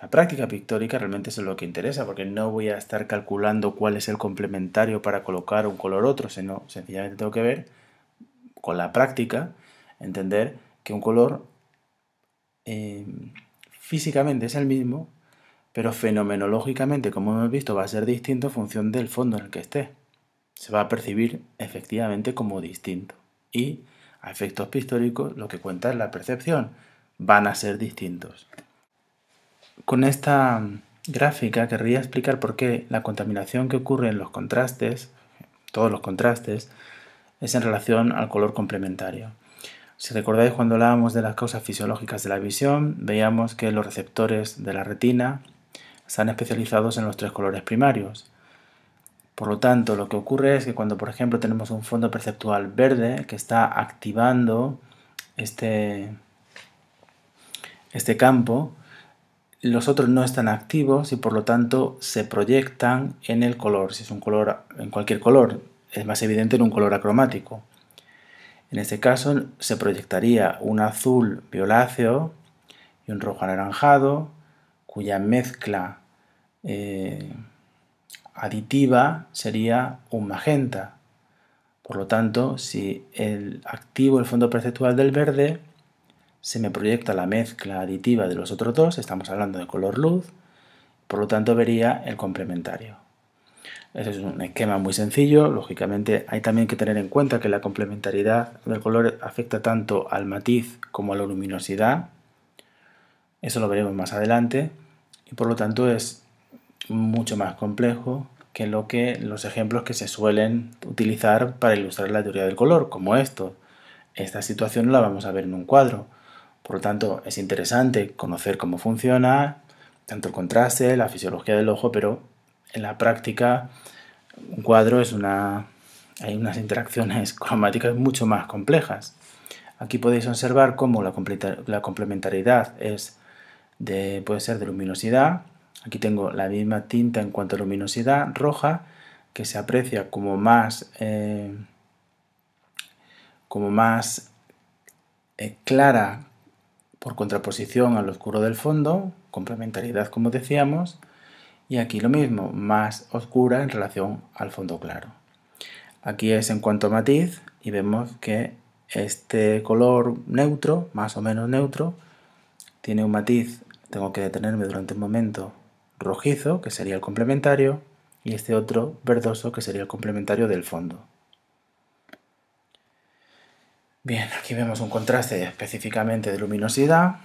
La práctica pictórica realmente es lo que interesa, porque no voy a estar calculando cuál es el complementario para colocar un color otro, sino sencillamente tengo que ver con la práctica, entender que un color eh, físicamente es el mismo, pero fenomenológicamente, como hemos visto, va a ser distinto en función del fondo en el que esté. Se va a percibir efectivamente como distinto. Y a efectos pictóricos lo que cuenta es la percepción. Van a ser distintos. Con esta gráfica querría explicar por qué la contaminación que ocurre en los contrastes, todos los contrastes, es en relación al color complementario. Si recordáis cuando hablábamos de las causas fisiológicas de la visión, veíamos que los receptores de la retina están especializados en los tres colores primarios. Por lo tanto, lo que ocurre es que cuando, por ejemplo, tenemos un fondo perceptual verde que está activando este, este campo, los otros no están activos y por lo tanto se proyectan en el color. Si es un color, en cualquier color, es más evidente en un color acromático. En este caso se proyectaría un azul violáceo y un rojo anaranjado, cuya mezcla eh, aditiva sería un magenta. Por lo tanto, si el activo el fondo perceptual del verde, se me proyecta la mezcla aditiva de los otros dos, estamos hablando de color luz, por lo tanto vería el complementario. Ese es un esquema muy sencillo, lógicamente hay también que tener en cuenta que la complementariedad del color afecta tanto al matiz como a la luminosidad, eso lo veremos más adelante, y por lo tanto es mucho más complejo que lo que los ejemplos que se suelen utilizar para ilustrar la teoría del color, como esto. Esta situación la vamos a ver en un cuadro. Por lo tanto, es interesante conocer cómo funciona, tanto el contraste, la fisiología del ojo, pero en la práctica un cuadro es una hay unas interacciones [laughs] cromáticas mucho más complejas. Aquí podéis observar cómo la, complementariedad es de, puede ser de luminosidad, Aquí tengo la misma tinta en cuanto a luminosidad roja que se aprecia como más, eh, como más eh, clara por contraposición al oscuro del fondo, complementariedad como decíamos, y aquí lo mismo, más oscura en relación al fondo claro. Aquí es en cuanto a matiz y vemos que este color neutro, más o menos neutro, tiene un matiz, tengo que detenerme durante un momento, rojizo, que sería el complementario, y este otro verdoso, que sería el complementario del fondo. Bien, aquí vemos un contraste específicamente de luminosidad.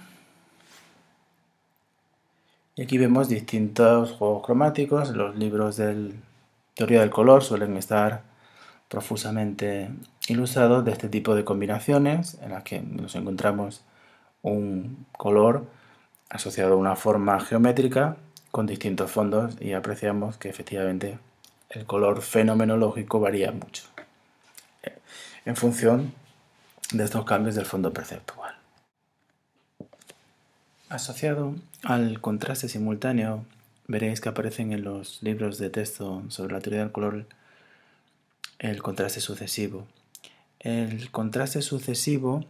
Y aquí vemos distintos juegos cromáticos. Los libros de teoría del color suelen estar profusamente ilustrados de este tipo de combinaciones en las que nos encontramos un color asociado a una forma geométrica con distintos fondos y apreciamos que efectivamente el color fenomenológico varía mucho eh, en función de estos cambios del fondo perceptual. Asociado al contraste simultáneo, veréis que aparecen en los libros de texto sobre la teoría del color el contraste sucesivo. El contraste sucesivo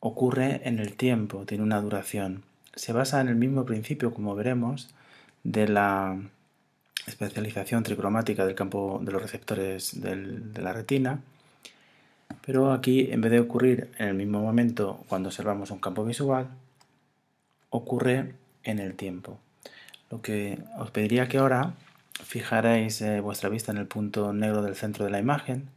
ocurre en el tiempo, tiene una duración se basa en el mismo principio, como veremos, de la especialización tricromática del campo de los receptores de la retina, pero aquí en vez de ocurrir en el mismo momento cuando observamos un campo visual, ocurre en el tiempo. Lo que os pediría que ahora fijarais eh, vuestra vista en el punto negro del centro de la imagen.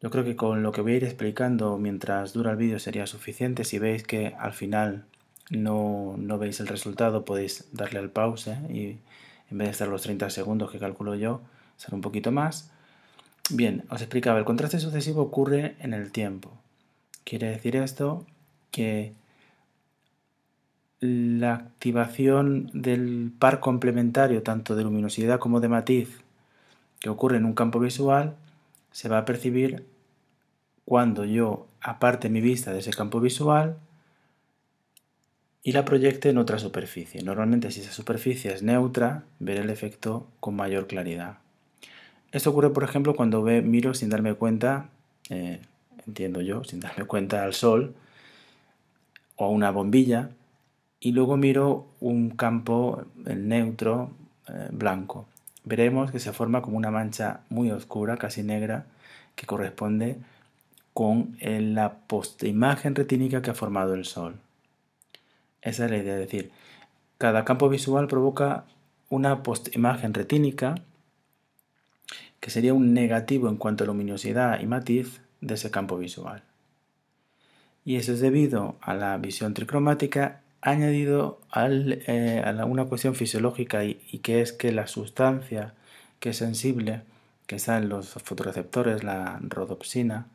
Yo creo que con lo que voy a ir explicando mientras dura el vídeo sería suficiente si veis que al final no, no veis el resultado, podéis darle al pause y en vez de estar los 30 segundos que calculo yo, ser un poquito más. Bien, os explicaba, el contraste sucesivo ocurre en el tiempo. Quiere decir esto que la activación del par complementario, tanto de luminosidad como de matiz, que ocurre en un campo visual, se va a percibir cuando yo aparte mi vista de ese campo visual y la proyecte en otra superficie. Normalmente si esa superficie es neutra, veré el efecto con mayor claridad. Esto ocurre, por ejemplo, cuando ve, miro sin darme cuenta, eh, entiendo yo, sin darme cuenta al sol o a una bombilla, y luego miro un campo neutro eh, blanco. Veremos que se forma como una mancha muy oscura, casi negra, que corresponde con eh, la postimagen retínica que ha formado el sol. Esa es la idea, es decir, cada campo visual provoca una postimagen retínica que sería un negativo en cuanto a luminosidad y matiz de ese campo visual. Y eso es debido a la visión tricromática añadido eh, a una cuestión fisiológica y, y, que es que la sustancia que es sensible, que está en los fotoreceptores, la rodopsina,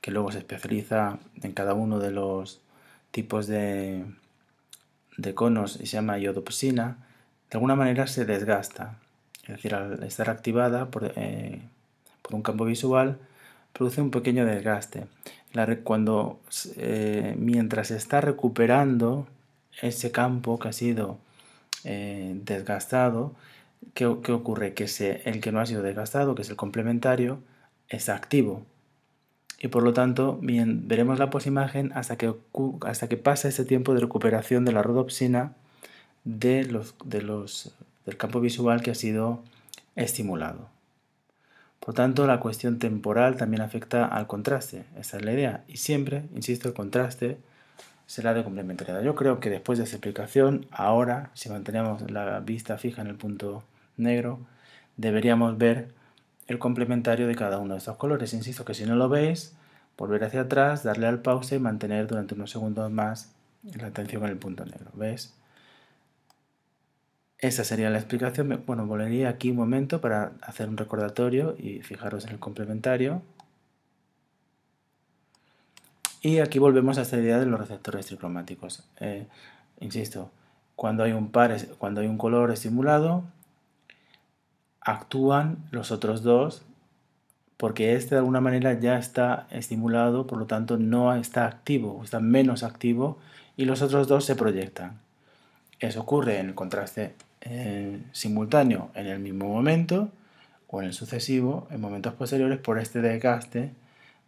que luego se especializa en cada uno de los tipos de, de conos y se llama iodopsina, de alguna manera se desgasta. Es decir, al estar activada por, eh, por un campo visual, produce un pequeño desgaste. cuando, eh, mientras se está recuperando ese campo que ha sido eh, desgastado, ¿qué, ocurre? Que el que no ha sido desgastado, que es el complementario, es activo y por lo tanto bien, veremos la posimagen hasta que, hasta que pasa ese tiempo de recuperación de la rodopsina de los, del campo visual que ha sido estimulado. Por tanto, la cuestión temporal también afecta al contraste, esa es la idea. Y siempre, insisto, el contraste será de complementariedad. Yo creo que después de esa explicación, ahora, si mantenemos la vista fija en el punto negro, deberíamos ver el complementario de cada uno de estos colores. Insisto que si no lo veis, volver hacia atrás, darle al pause y mantener durante unos segundos más la atención en el punto negro. ¿Ves? Esa sería la explicación. Bueno, volvería aquí un momento para hacer un recordatorio y fijaros en el complementario. Y aquí volvemos a esta idea de los receptores tricromáticos. Eh, insisto, cuando hay un par, cuando hay un color estimulado, actúan los otros dos porque este de alguna manera ya está estimulado, por lo tanto no está activo, está menos activo y los otros dos se proyectan. Eso ocurre en el contraste simultáneo en el mismo momento o en el sucesivo en momentos posteriores por este desgaste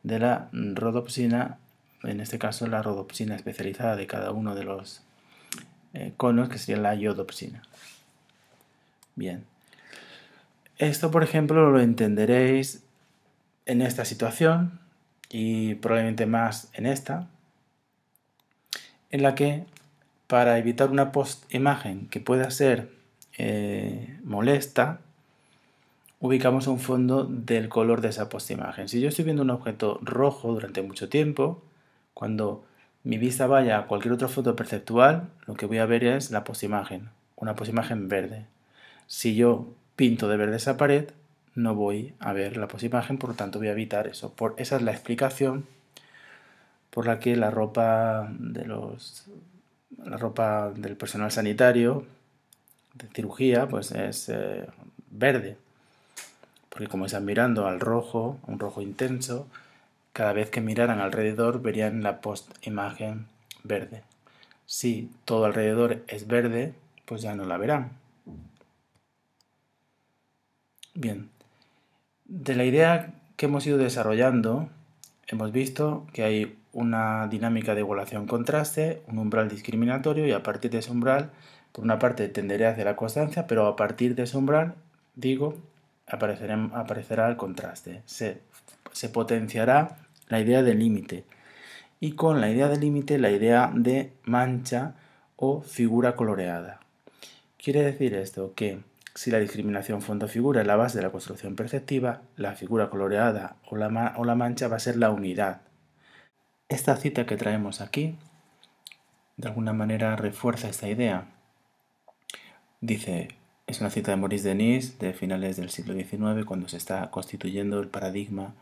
de la rodopsina, en este caso la rodopsina especializada de cada uno de los eh, conos que sería la iodopsina. Bien, esto, por ejemplo, lo entenderéis en esta situación y probablemente más en esta, en la que para evitar una post-imagen que pueda ser eh, molesta, ubicamos un fondo del color de esa post-imagen. Si yo estoy viendo un objeto rojo durante mucho tiempo, cuando mi vista vaya a cualquier otra foto perceptual, lo que voy a ver es la post-imagen, una post-imagen verde. Si yo pinto de verde esa pared, no voy a ver la post-imagen, por lo tanto voy a evitar eso. Por, esa es la explicación por la que la ropa de los la ropa del personal sanitario de cirugía pues es eh, verde. Porque como están mirando al rojo un rojo intenso cada vez que miraran alrededor verían la post imagen verde. Si todo alrededor es verde pues ya no la verán bien de la idea que hemos ido desarrollando hemos visto que hay una dinámica de igualación-contraste, un umbral discriminatorio y a partir de ese umbral, por una parte tenderé hacia la constancia, pero a partir de ese umbral, digo, aparecerá, aparecerá el contraste. Se, se potenciará la idea de límite y con la idea de límite la idea de mancha o figura coloreada. Quiere decir esto que si la discriminación fondo-figura es la base de la construcción perceptiva, la figura coloreada o la, o la mancha va a ser la unidad esta cita que traemos aquí, de alguna manera, refuerza esta idea. Dice, es una cita de Maurice Denis de finales del siglo XIX, cuando se está constituyendo el paradigma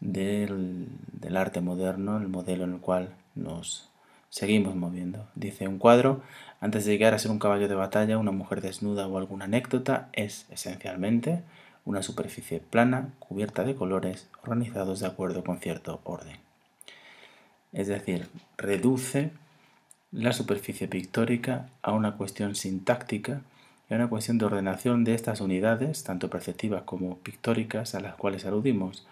del, del arte moderno, el modelo en el cual nos seguimos moviendo. Dice, un cuadro, antes de llegar a ser un caballo de batalla, una mujer desnuda o alguna anécdota, es esencialmente una superficie plana, cubierta de colores, organizados de acuerdo con cierto orden es decir, reduce la superficie pictórica a una cuestión sintáctica y a una cuestión de ordenación de estas unidades, tanto perceptivas como pictóricas, a las cuales aludimos.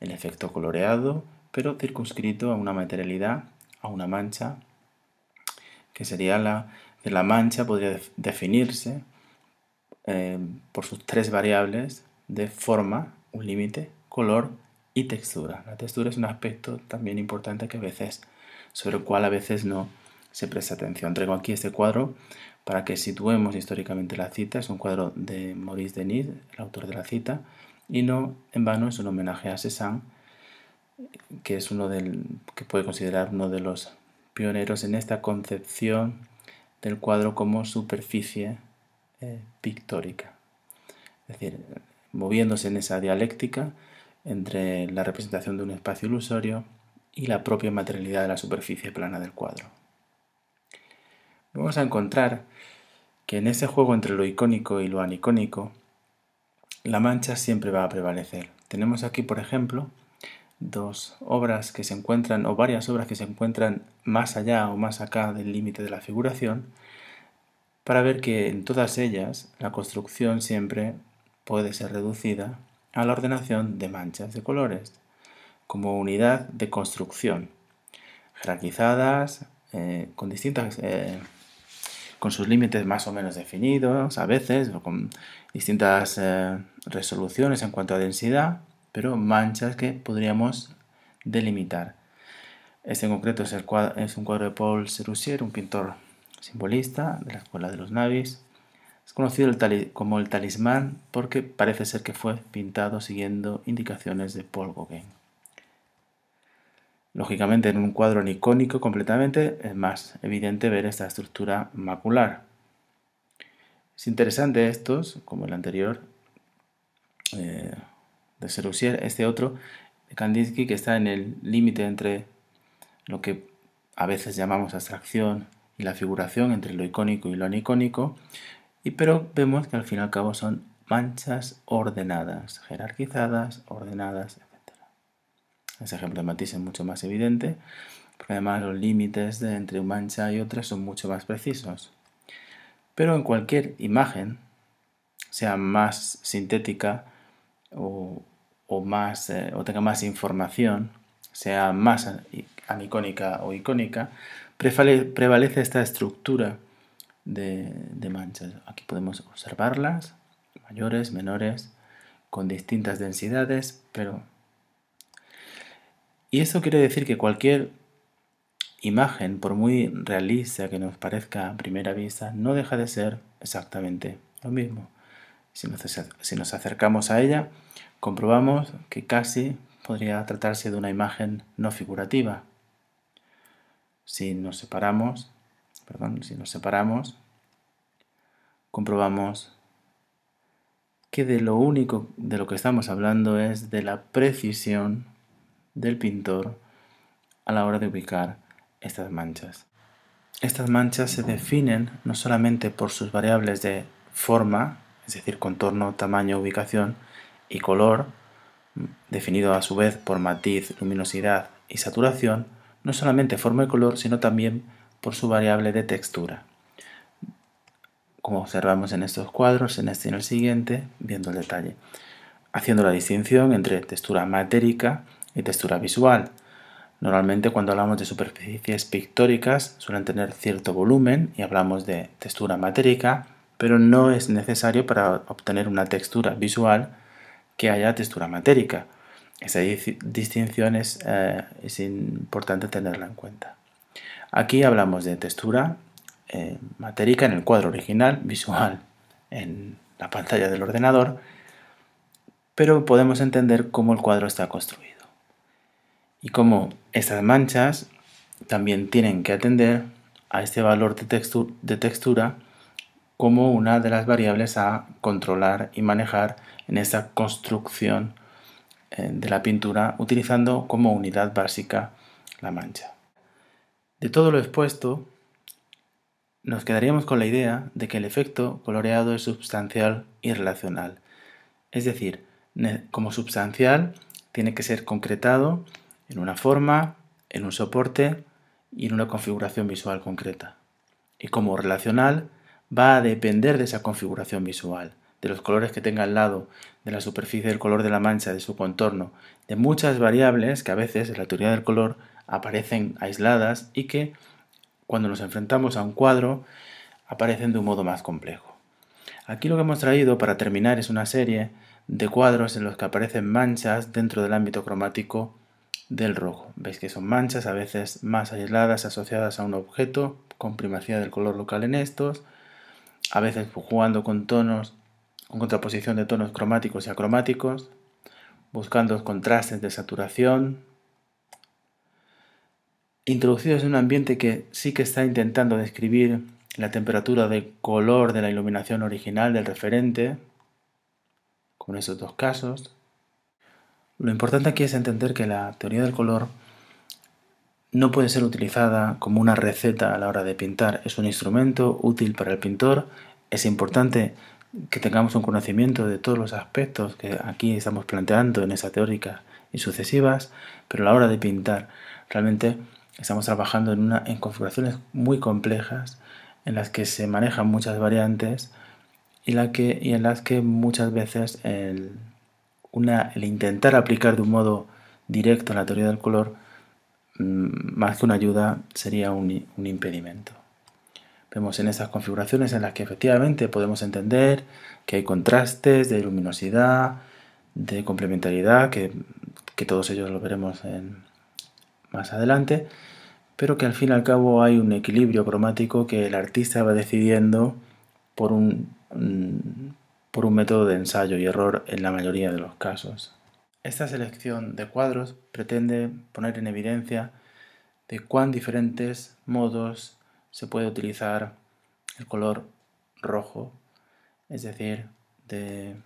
el efecto coloreado, pero circunscrito a una materialidad, a una mancha, que sería la, la mancha podría definirse eh, por sus tres variables de forma, un límite, color y textura. La textura es un aspecto también importante que a veces, sobre el cual a veces no se presta atención. Traigo aquí este cuadro para que situemos históricamente la cita. Es un cuadro de Maurice Denis, el autor de la cita, y no en vano es un homenaje a Cézanne, que es uno del que puede considerar uno de los pioneros en esta concepción del cuadro como superficie eh, pictórica. Es decir, moviéndose en esa dialéctica entre la representación de un espacio ilusorio y la propia materialidad de la superficie plana del cuadro. Vamos a encontrar que en ese juego entre lo icónico y lo anicónico, la mancha siempre va a prevalecer. Tenemos aquí, por ejemplo, dos obras que se encuentran, o varias obras que se encuentran más allá o más acá del límite de la figuración, para ver que en todas ellas la construcción siempre puede ser reducida a la ordenación de manchas de colores como unidad de construcción, jerarquizadas, eh, con distintas, eh, con sus límites más o menos definidos, a veces, o con distintas eh, resoluciones en cuanto a densidad, pero manchas que podríamos delimitar. Este en concreto es, un cuadro de Paul Serusier, un pintor simbolista de la Escuela de los Navis, es conocido como el talismán porque parece ser que fue pintado siguiendo indicaciones de Paul Gauguin. Lógicamente, en un cuadro anicónico completamente es más evidente ver esta estructura macular. Es interesante estos, como el anterior eh, de Serusier, este otro de Kandinsky que está en el límite entre lo que a veces llamamos abstracción y la figuración, entre lo icónico y lo anicónico, y pero vemos que al fin y al cabo son manchas ordenadas, jerarquizadas, ordenadas, etc. Ese ejemplo de Matisse es mucho más evidente, porque además los límites de entre una mancha y otra son mucho más precisos. Pero en cualquier imagen, sea más sintética o, más, eh, o tenga más información, sea más anicónica o icónica, prevalece esta estructura de, manchas. Aquí podemos observarlas, mayores, menores, con distintas densidades, pero... Y eso quiere decir que cualquier imagen, por muy realista que nos parezca a primera vista, no deja de ser exactamente lo mismo. Si nos acercamos a ella, comprobamos que casi podría tratarse de una imagen no figurativa. Si nos separamos, perdón, si nos separamos, comprobamos que de lo único de lo que estamos hablando es de la precisión del pintor a la hora de ubicar estas manchas. Estas manchas se definen no solamente por sus variables de forma, es decir, contorno, tamaño, ubicación y color, definido a su vez por matiz, luminosidad y saturación, no solamente forma y color, sino también por su variable de textura como observamos en estos cuadros, en este y en el siguiente, viendo el detalle, haciendo la distinción entre textura matérica y textura visual. Normalmente cuando hablamos de superficies pictóricas suelen tener cierto volumen y hablamos de textura matérica, pero no es necesario para obtener una textura visual que haya textura matérica. Esa distinción es, eh, es importante tenerla en cuenta. Aquí hablamos de textura eh, matérica en el cuadro original, visual en la pantalla del ordenador, pero podemos entender cómo el cuadro está construido y cómo estas manchas también tienen que atender a este valor de, de textura como una de las variables a controlar y manejar en esta construcción eh, de la pintura utilizando como unidad básica la mancha. De todo lo expuesto, nos quedaríamos con la idea de que el efecto coloreado es substancial y relacional. Es decir, como substancial tiene que ser concretado en una forma, en un soporte y en una configuración visual concreta. Y como relacional va a depender de esa configuración visual, de los colores que tenga al lado, de la superficie del color de la mancha, de su contorno, de muchas variables que a veces en la teoría del color aparecen aisladas y que cuando nos enfrentamos a un cuadro, aparecen de un modo más complejo. Aquí lo que hemos traído para terminar es una serie de cuadros en los que aparecen manchas dentro del ámbito cromático del rojo. Veis que son manchas a veces más aisladas asociadas a un objeto, con primacía del color local en estos, a veces jugando con tonos, con contraposición de tonos cromáticos y acromáticos, buscando contrastes de saturación, introducidos en un ambiente que sí que está intentando describir la temperatura de color de la iluminación original del referente, con esos dos casos. Lo importante aquí es entender que la teoría del color no puede ser utilizada como una receta a la hora de pintar. Es un instrumento útil para el pintor. Es importante que tengamos un conocimiento de todos los aspectos que aquí estamos planteando en esa teórica y sucesivas, pero a la hora de pintar realmente Estamos trabajando en, una, configuraciones muy complejas en las que se manejan muchas variantes y, en las que muchas veces el, intentar aplicar de un modo directo la teoría del color, mm, más que una ayuda, sería un impedimento. Vemos en esas configuraciones en las que efectivamente podemos entender que hay contrastes de luminosidad, de complementariedad, que, que todos ellos lo veremos en, más adelante, pero que al fin y al cabo hay un equilibrio cromático que el artista va decidiendo por un, por un método de ensayo y error en la mayoría de los casos. Esta selección de cuadros pretende poner en evidencia de cuán diferentes modos se puede utilizar el color rojo, es decir, de,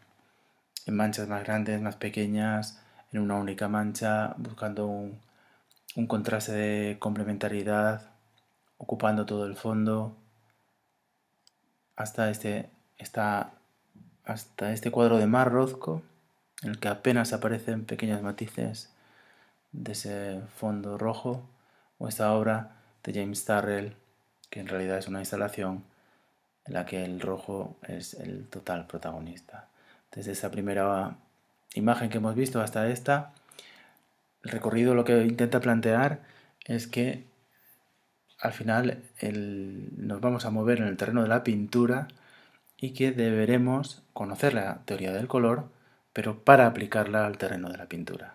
en manchas más grandes, más pequeñas, en una única mancha, buscando un contraste de complementariedad ocupando todo el fondo. Hasta este, hasta este cuadro de Mar Rozco en el que apenas aparecen pequeños matices de ese fondo rojo o esta obra de James Starrell que en realidad es una instalación en la que el rojo es el total protagonista. Desde esa primera imagen que hemos visto hasta esta, el recorrido lo que intenta plantear es que al final nos vamos a mover en el terreno de la pintura y que deberemos conocer la teoría del color, pero para aplicarla al terreno de la pintura.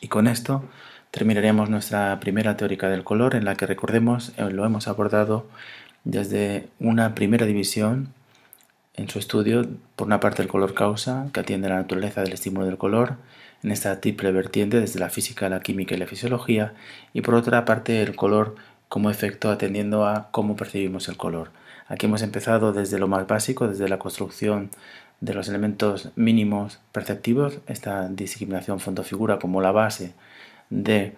Y con esto terminaremos nuestra primera teórica del color en la que recordemos eh, lo hemos abordado desde una primera división en su estudio, por una parte el color causa, que atiende a la naturaleza del estímulo del color, en esta triple vertiente desde la física, la química y la fisiología, y por otra parte el color como efecto atendiendo a cómo percibimos el color. Aquí hemos empezado desde lo más básico, desde la construcción de los elementos mínimos perceptivos, esta discriminación fondo-figura como la base de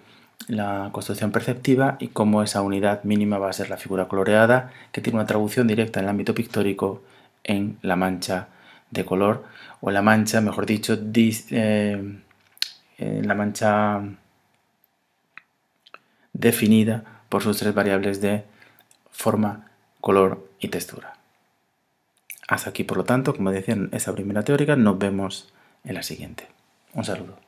la construcción perceptiva y cómo esa unidad mínima va a ser la figura coloreada, que tiene una traducción directa en el ámbito pictórico en la mancha de color, o la mancha, mejor dicho, eh, en la mancha definida por sus tres variables de forma, color y textura. Hasta aquí, por lo tanto, como decía en esa primera teórica, nos vemos en la siguiente. Un saludo.